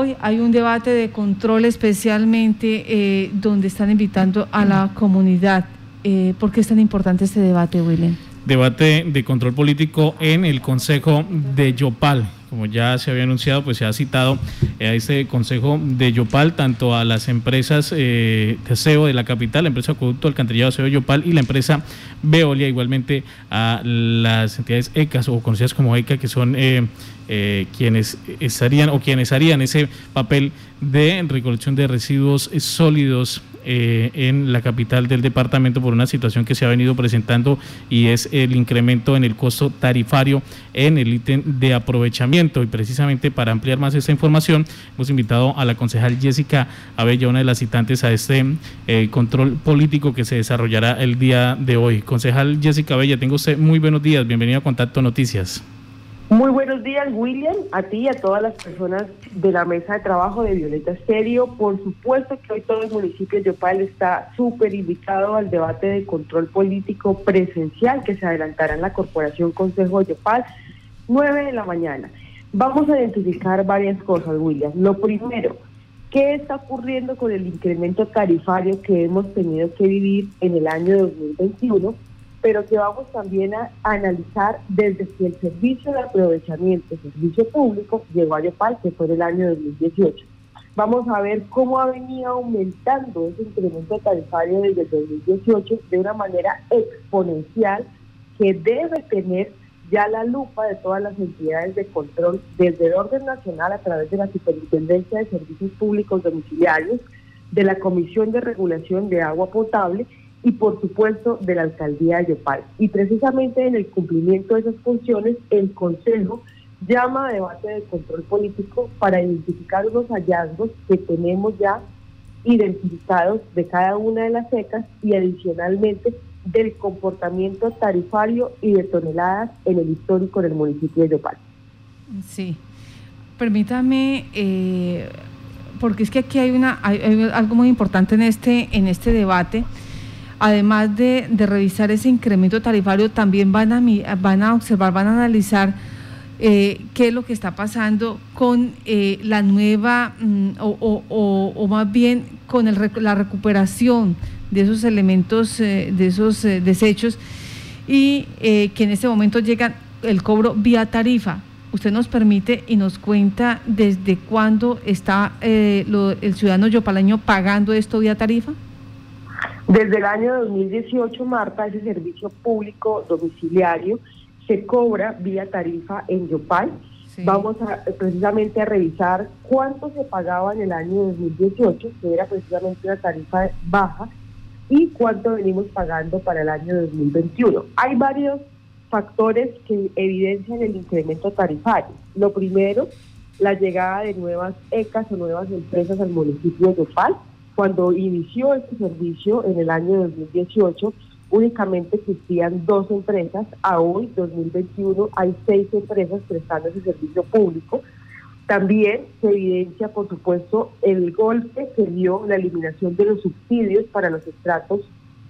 Hoy hay un debate de control especialmente eh, donde están invitando a la comunidad. Eh, ¿Por qué es tan importante este debate, William? Debate de control político en el Consejo de Yopal como ya se había anunciado, pues se ha citado a este consejo de Yopal tanto a las empresas eh, de SEO de la capital, la empresa Acueducto Alcantarillado SEO Yopal y la empresa Veolia, igualmente a las entidades ECAS o conocidas como ECA, que son eh, eh, quienes estarían o quienes harían ese papel de recolección de residuos sólidos eh, en la capital del departamento por una situación que se ha venido presentando y es el incremento en el costo tarifario en el ítem de aprovechamiento. Y precisamente para ampliar más esta información, hemos invitado a la concejal Jessica Abella, una de las citantes a este eh, control político que se desarrollará el día de hoy. Concejal Jessica Abella, tengo usted muy buenos días. Bienvenido a Contacto Noticias. Muy buenos días, William, a ti y a todas las personas de la mesa de trabajo de Violeta Estéreo. Por supuesto que hoy todo el municipio de Yopal está súper invitado al debate de control político presencial que se adelantará en la Corporación Consejo de Yopal, 9 de la mañana. Vamos a identificar varias cosas, William. Lo primero, ¿qué está ocurriendo con el incremento tarifario que hemos tenido que vivir en el año 2021? Pero que vamos también a analizar desde que el servicio de aprovechamiento, el servicio público, llegó a Yopal, que fue el año 2018. Vamos a ver cómo ha venido aumentando ese incremento tarifario desde el 2018 de una manera exponencial que debe tener ya la lupa de todas las entidades de control desde el orden nacional a través de la Superintendencia de Servicios Públicos Domiciliarios, de la Comisión de Regulación de Agua Potable y por supuesto de la alcaldía de Yopal. Y precisamente en el cumplimiento de esas funciones, el Consejo llama a debate de control político para identificar unos hallazgos que tenemos ya identificados de cada una de las secas y adicionalmente del comportamiento tarifario y de toneladas en el histórico del municipio de Yopal. Sí, permítame, eh, porque es que aquí hay, una, hay algo muy importante en este, en este debate además de, revisar ese incremento tarifario, también van a, van a observar, van a analizar eh, qué es lo que está pasando con eh, la nueva, mm, o, más bien con la recuperación de esos elementos, eh, de esos desechos, y que en este momento llega el cobro vía tarifa. Usted nos permite y nos cuenta desde cuándo está el ciudadano yopaleño pagando esto vía tarifa. Desde el año 2018, Marta, ese servicio público domiciliario se cobra vía tarifa en Yopal. Vamos a, precisamente a revisar cuánto se pagaba en el año 2018, que era precisamente una tarifa baja, y cuánto venimos pagando para el año 2021. Hay varios factores que evidencian el incremento tarifario. Lo primero, la llegada de nuevas ECAS o nuevas empresas al municipio de Yopal cuando inició este servicio en el año 2018, únicamente existían dos empresas. A hoy, 2021, hay seis empresas prestando ese servicio público. También se evidencia, por supuesto, el golpe que dio la eliminación de los subsidios para los estratos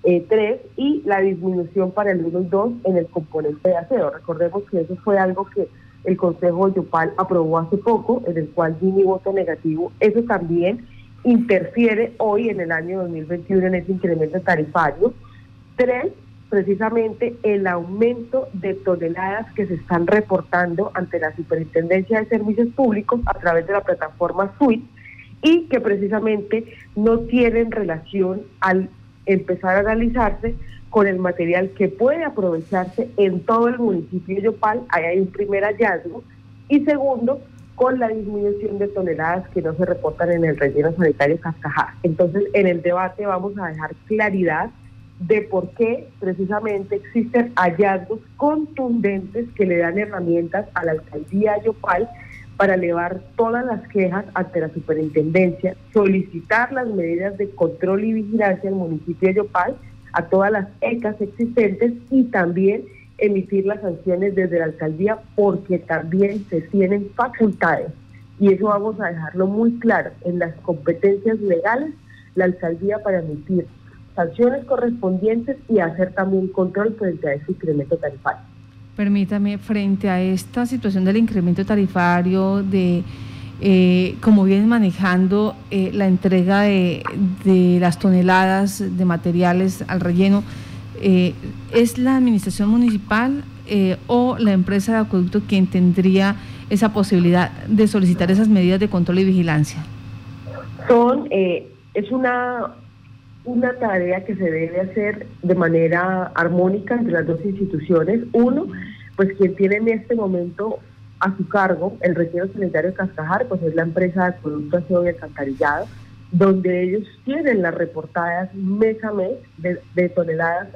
3 eh, y la disminución para el 1 y 2 en el componente de aseo. Recordemos que eso fue algo que el Consejo de Yopal aprobó hace poco, en el cual di voto negativo. Eso también interfiere hoy en el año 2021 en ese incremento tarifario. Tres, precisamente el aumento de toneladas que se están reportando ante la Superintendencia de Servicios Públicos a través de la plataforma SUIT y que precisamente no tienen relación al empezar a analizarse con el material que puede aprovecharse en todo el municipio de Yopal. Ahí hay un primer hallazgo. Y segundo, con la disminución de toneladas que no se reportan en el relleno sanitario Cascajá. Entonces, en el debate vamos a dejar claridad de por qué precisamente existen hallazgos contundentes que le dan herramientas a la alcaldía Yopal para elevar todas las quejas ante la superintendencia, solicitar las medidas de control y vigilancia el municipio de Yopal, a todas las ECAS existentes y también emitir las sanciones desde la alcaldía porque también se tienen facultades y eso vamos a dejarlo muy claro en las competencias legales la alcaldía para emitir sanciones correspondientes y hacer también control frente a ese incremento tarifario. Permítame, frente a esta situación del incremento tarifario, de eh, como vienen manejando eh, la entrega de, las toneladas de materiales al relleno, eh, ¿es la administración municipal o la empresa de acueducto quien tendría esa posibilidad de solicitar esas medidas de control y vigilancia? Son, es una, una tarea que se debe hacer de manera armónica entre las dos instituciones. Uno, pues quien tiene en este momento a su cargo el relleno sanitario de Cascajar, pues es la empresa de producto aseo y alcantarillado, donde ellos tienen las reportadas mes a mes de, toneladas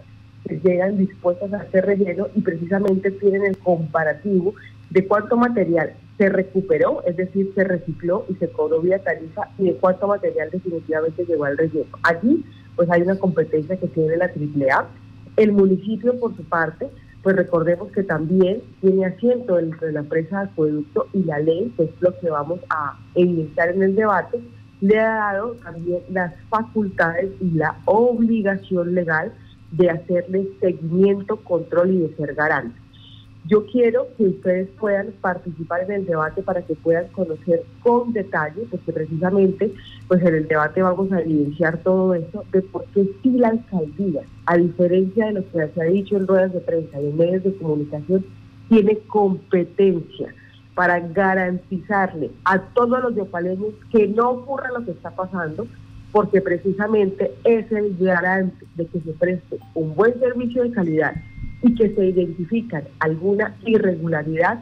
llegan dispuestas a hacer relleno y precisamente tienen el comparativo de cuánto material se recuperó, es decir, se recicló y se cobró vía tarifa y de cuánto material definitivamente llegó al relleno. Allí pues hay una competencia que tiene la AAA. El municipio, por su parte, pues recordemos que también tiene asiento entre la empresa de acueducto y la ley, que es lo que vamos a iniciar en el debate, le ha dado también las facultades y la obligación legal de hacerle seguimiento, control y de ser garante. Yo quiero que ustedes puedan participar en el debate para que puedan conocer con detalle, porque precisamente pues en el debate vamos a evidenciar todo eso de por qué sí la alcaldía, a diferencia de lo que se ha dicho en ruedas de prensa y en medios de comunicación, tiene competencia para garantizarle a todos los yopaleños que no ocurra lo que está pasando, porque precisamente es el garante de que se preste un buen servicio de calidad y que se identifican alguna irregularidad,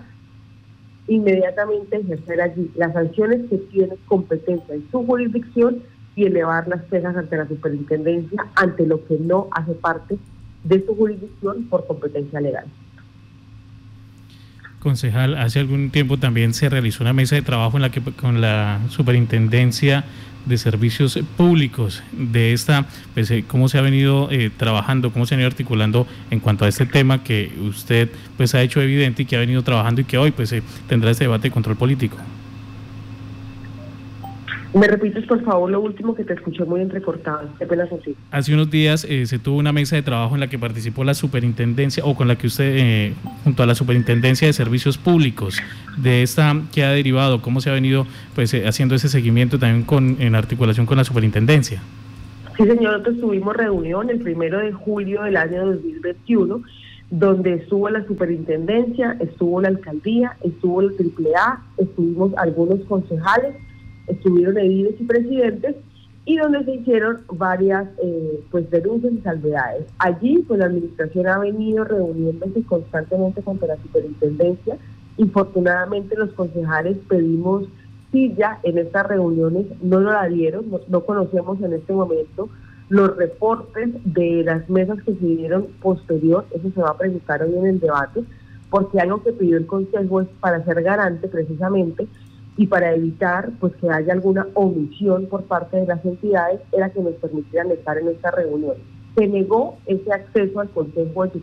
inmediatamente ejercer allí las sanciones que tiene competencia en su jurisdicción y elevar las penas ante la superintendencia ante lo que no hace parte de su jurisdicción por competencia legal. Concejal, hace algún tiempo también se realizó una mesa de trabajo en la que con la superintendencia de servicios públicos de esta, pues, eh, cómo se ha venido eh, trabajando, cómo se ha venido articulando en cuanto a este tema que usted pues ha hecho evidente y que ha venido trabajando y que hoy pues eh, tendrá este debate de control político. ¿Me repites, por favor, lo último que te escuché muy entrecortado? Pena así. Hace unos días eh, se tuvo una mesa de trabajo en la que participó la superintendencia, o con la que usted, eh, junto a la superintendencia de servicios públicos, de esta que ha derivado, cómo se ha venido pues eh, haciendo ese seguimiento también con, en articulación con la superintendencia. Sí, señor, nosotros tuvimos reunión el primero de julio del año 2021 donde estuvo la superintendencia, estuvo la alcaldía, estuvo el AAA, estuvimos algunos concejales estuvieron ediles y presidentes y donde se hicieron varias eh, pues denuncias y salvedades. Allí pues la administración ha venido reuniéndose constantemente contra la superintendencia. Infortunadamente los concejales pedimos silla en estas reuniones, no lo la dieron, no, conocemos en este momento los reportes de las mesas que se dieron posterior, eso se va a presentar hoy en el debate, porque algo que pidió el Consejo es para ser garante precisamente y para evitar pues que haya alguna omisión por parte de las entidades era que nos permitieran estar en esta reunión. Se negó ese acceso al Consejo de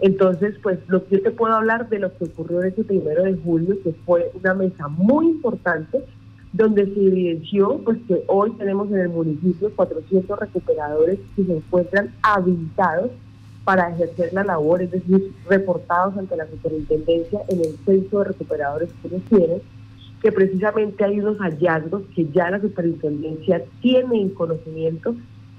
entonces pues lo que yo te puedo hablar de lo que ocurrió ese primero de julio, que fue una mesa muy importante donde se evidenció pues que hoy tenemos en el municipio 400 recuperadores que se encuentran habilitados para ejercer la labor, es decir, reportados ante la superintendencia en el censo de recuperadores que tienen que precisamente hay unos hallazgos que ya la superintendencia tiene en conocimiento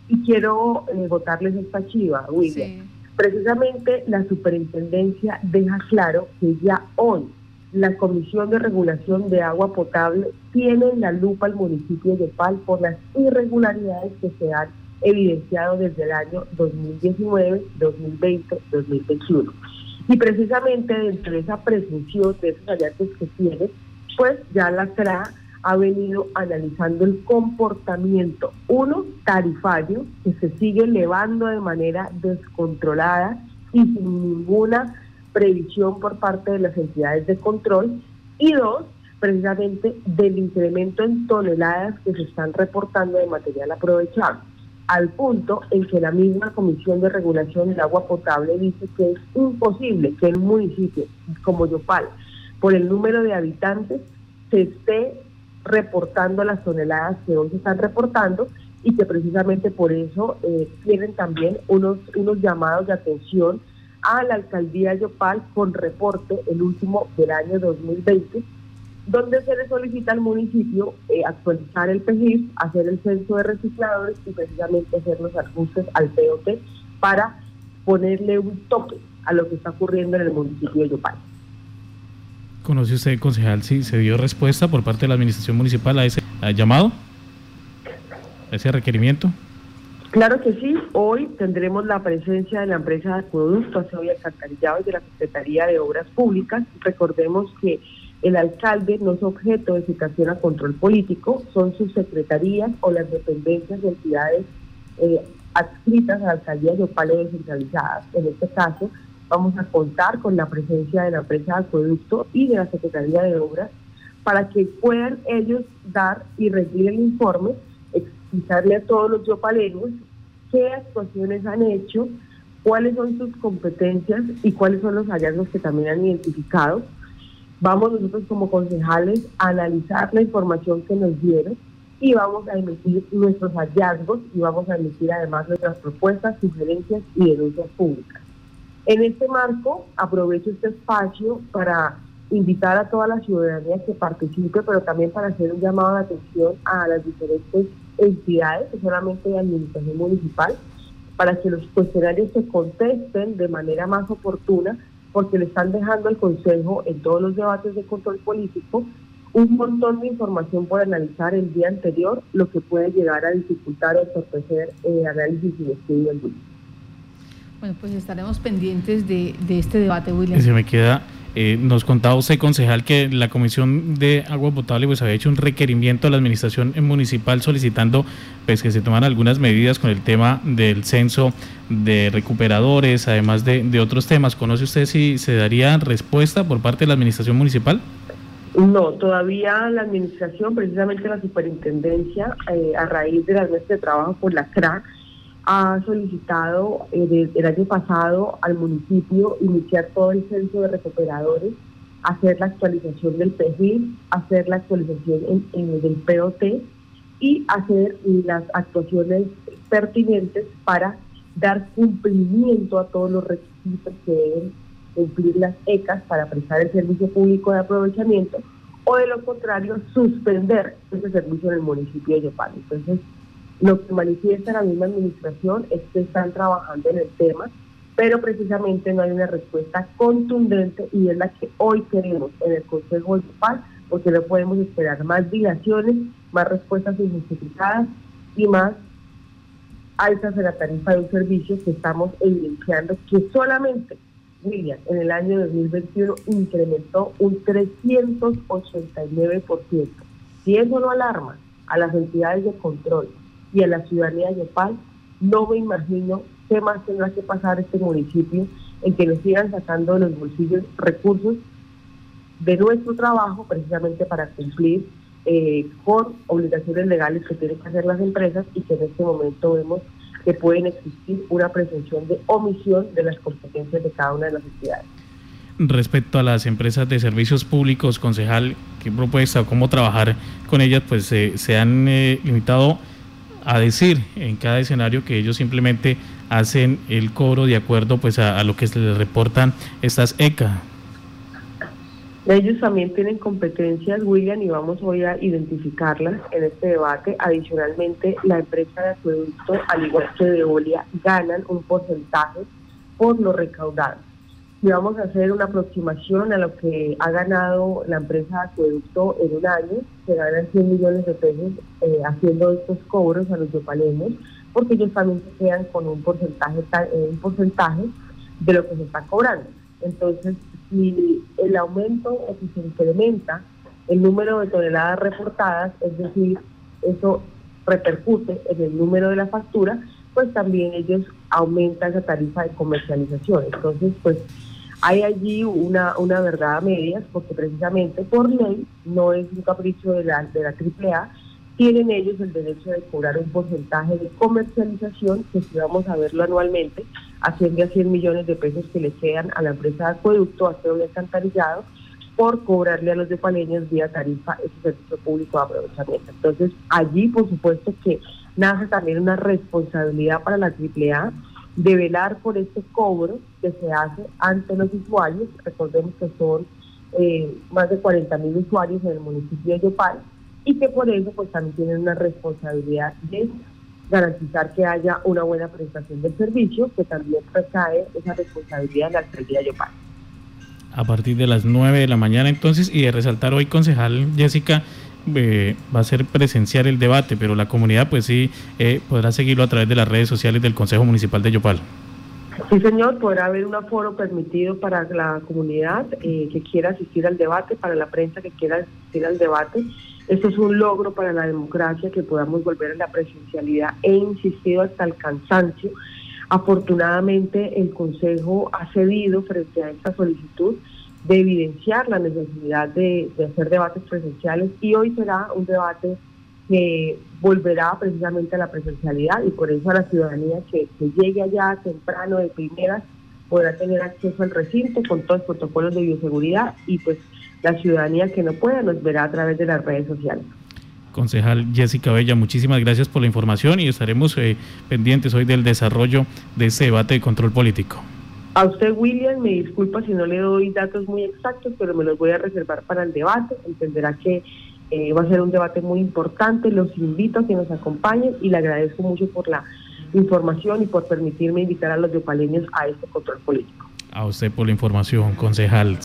y quiero eh, votarles esta chiva, William. Precisamente la superintendencia deja claro que ya hoy la Comisión de Regulación de Agua Potable tiene en la lupa al municipio de Pal por las irregularidades que se han evidenciado desde el año 2019, 2020, 2021. Y precisamente dentro de esa presunción de esos hallazgos que tiene, pues ya la CRA ha venido analizando el comportamiento, uno, tarifario, que se sigue elevando de manera descontrolada y sin ninguna previsión por parte de las entidades de control, y dos, precisamente del incremento en toneladas que se están reportando de material aprovechado, al punto en que la misma Comisión de Regulación del Agua Potable dice que es imposible que en un municipio como Yopal, por el número de habitantes se esté reportando las toneladas que hoy se están reportando y que precisamente por eso eh, tienen también unos, unos llamados de atención a la alcaldía de Yopal con reporte, el último del año 2020, donde se le solicita al municipio eh, actualizar el PGIF, hacer el censo de recicladores y precisamente hacer los ajustes al POT para ponerle un tope a lo que está ocurriendo en el municipio de Yopal. ¿Conoce usted, concejal, si se dio respuesta por parte de la administración municipal a ese llamado, a ese requerimiento? Claro que sí, hoy tendremos la presencia de la empresa de acueducto, aseo y alcantarillado y de la Secretaría de Obras Públicas. Recordemos que el alcalde no es objeto de citación a control político, son sus secretarías o las dependencias de entidades eh, adscritas a la alcaldía de Opale descentralizadas. En este caso, vamos a contar con la presencia de la empresa de acueducto y de la Secretaría de Obras para que puedan ellos dar y rendir el informe explicarle a todos los yopaleños qué actuaciones han hecho, cuáles son sus competencias y cuáles son los hallazgos que también han identificado. Vamos nosotros como concejales a analizar la información que nos dieron y vamos a emitir nuestros hallazgos y vamos a emitir además nuestras propuestas, sugerencias y denuncias públicas. En este marco, aprovecho este espacio para invitar a toda la ciudadanía que participe, pero también para hacer un llamado de atención a las diferentes entidades, solamente de administración municipal, para que los cuestionarios se contesten de manera más oportuna, porque le están dejando al Consejo en todos los debates de control político un montón de información por analizar el día anterior, lo que puede llegar a dificultar o entorpecer el análisis y estudio del Bueno, pues estaremos pendientes de, de este debate, William. Se me queda eh, nos contaba usted, concejal, que la Comisión de Agua Potable pues había hecho un requerimiento a la Administración Municipal solicitando pues que se tomaran algunas medidas con el tema del censo de recuperadores, además de, otros temas. ¿Conoce usted si se daría respuesta por parte de la Administración Municipal? No, todavía la Administración, precisamente la Superintendencia, eh, a raíz de las meses de trabajo por la CRA, ha solicitado eh, el año pasado al municipio iniciar todo el censo de recuperadores, hacer la actualización del PGIL, hacer la actualización en, del POT y hacer las actuaciones pertinentes para dar cumplimiento a todos los requisitos que deben cumplir las ECAS para prestar el servicio público de aprovechamiento o de lo contrario suspender ese servicio en el municipio de Yopal. Entonces, lo que manifiesta la misma administración es que están trabajando en el tema, pero precisamente no hay una respuesta contundente y es la que hoy queremos en el Consejo Municipal, porque no podemos esperar más dilaciones, más respuestas injustificadas y más altas en la tarifa de un servicio que estamos evidenciando que solamente, William, en el año 2021 incrementó un 389%. Si eso no alarma a las entidades de control, y a la ciudadanía de Yopal, no me imagino qué más tendrá que pasar este municipio en que nos sigan sacando de los bolsillos recursos de nuestro trabajo precisamente para cumplir eh, con obligaciones legales que tienen que hacer las empresas y que en este momento vemos que pueden existir una presunción de omisión de las competencias de cada una de las entidades. Respecto a las empresas de servicios públicos, concejal, ¿qué propuesta o cómo trabajar con ellas? Pues eh, se han eh, limitado a decir en cada escenario que ellos simplemente hacen el cobro de acuerdo pues a, lo que se les reportan estas ECA. Ellos también tienen competencias, William, y vamos hoy a identificarlas en este debate. Adicionalmente, la empresa de acueducto, al igual que de Olia, ganan un porcentaje por lo recaudado y vamos a hacer una aproximación a lo que ha ganado la empresa Acueducto en un año, se ganan 100 millones de pesos eh, haciendo estos cobros a los yopaleños, porque ellos también se quedan con un porcentaje, eh, un porcentaje de lo que se está cobrando. Entonces, si el aumento o si se incrementa el número de toneladas reportadas, es decir, eso repercute en el número de la factura, pues también ellos aumentan esa tarifa de comercialización. Entonces, pues hay allí una, una verdad a medias, porque precisamente por ley, no es un capricho de la, de la AAA, tienen ellos el derecho de cobrar un porcentaje de comercialización, que si vamos a verlo anualmente, asciende a 100 millones de pesos que le quedan a la empresa de acueducto, a el Alcantarillado, por cobrarle a los de Paleños vía tarifa ese servicio público de aprovechamiento. Entonces, allí, por supuesto que nace también una responsabilidad para la AAA de velar por este cobro que se hace ante los usuarios. Recordemos que son eh, más de 40 mil usuarios en el municipio de Yopal y que por eso pues también tienen una responsabilidad de garantizar que haya una buena prestación del servicio, que también recae esa responsabilidad en la alcaldía de Yopal. A partir de las 9 de la mañana entonces, y de resaltar hoy, concejal Jessica, eh, va a ser presenciar el debate, pero la comunidad pues sí eh, podrá seguirlo a través de las redes sociales del Consejo Municipal de Yopal. Sí, señor, podrá haber un aforo permitido para la comunidad eh, que quiera asistir al debate, para la prensa que quiera asistir al debate. Esto es un logro para la democracia que podamos volver a la presencialidad. He insistido hasta el cansancio. Afortunadamente, el Consejo ha cedido frente a esta solicitud de evidenciar la necesidad de, hacer debates presenciales y hoy será un debate que volverá precisamente a la presencialidad y por eso a la ciudadanía que, que llegue allá temprano de primeras podrá tener acceso al recinto con todos los protocolos de bioseguridad y pues la ciudadanía que no pueda nos verá a través de las redes sociales. Concejal Jessica Bella, muchísimas gracias por la información y estaremos eh, pendientes hoy del desarrollo de ese debate de control político. A usted, William, me disculpa si no le doy datos muy exactos, pero me los voy a reservar para el debate. Entenderá que eh, va a ser un debate muy importante. Los invito a que nos acompañen y le agradezco mucho por la información y por permitirme invitar a los yopaleños a este control político. A usted por la información, concejal.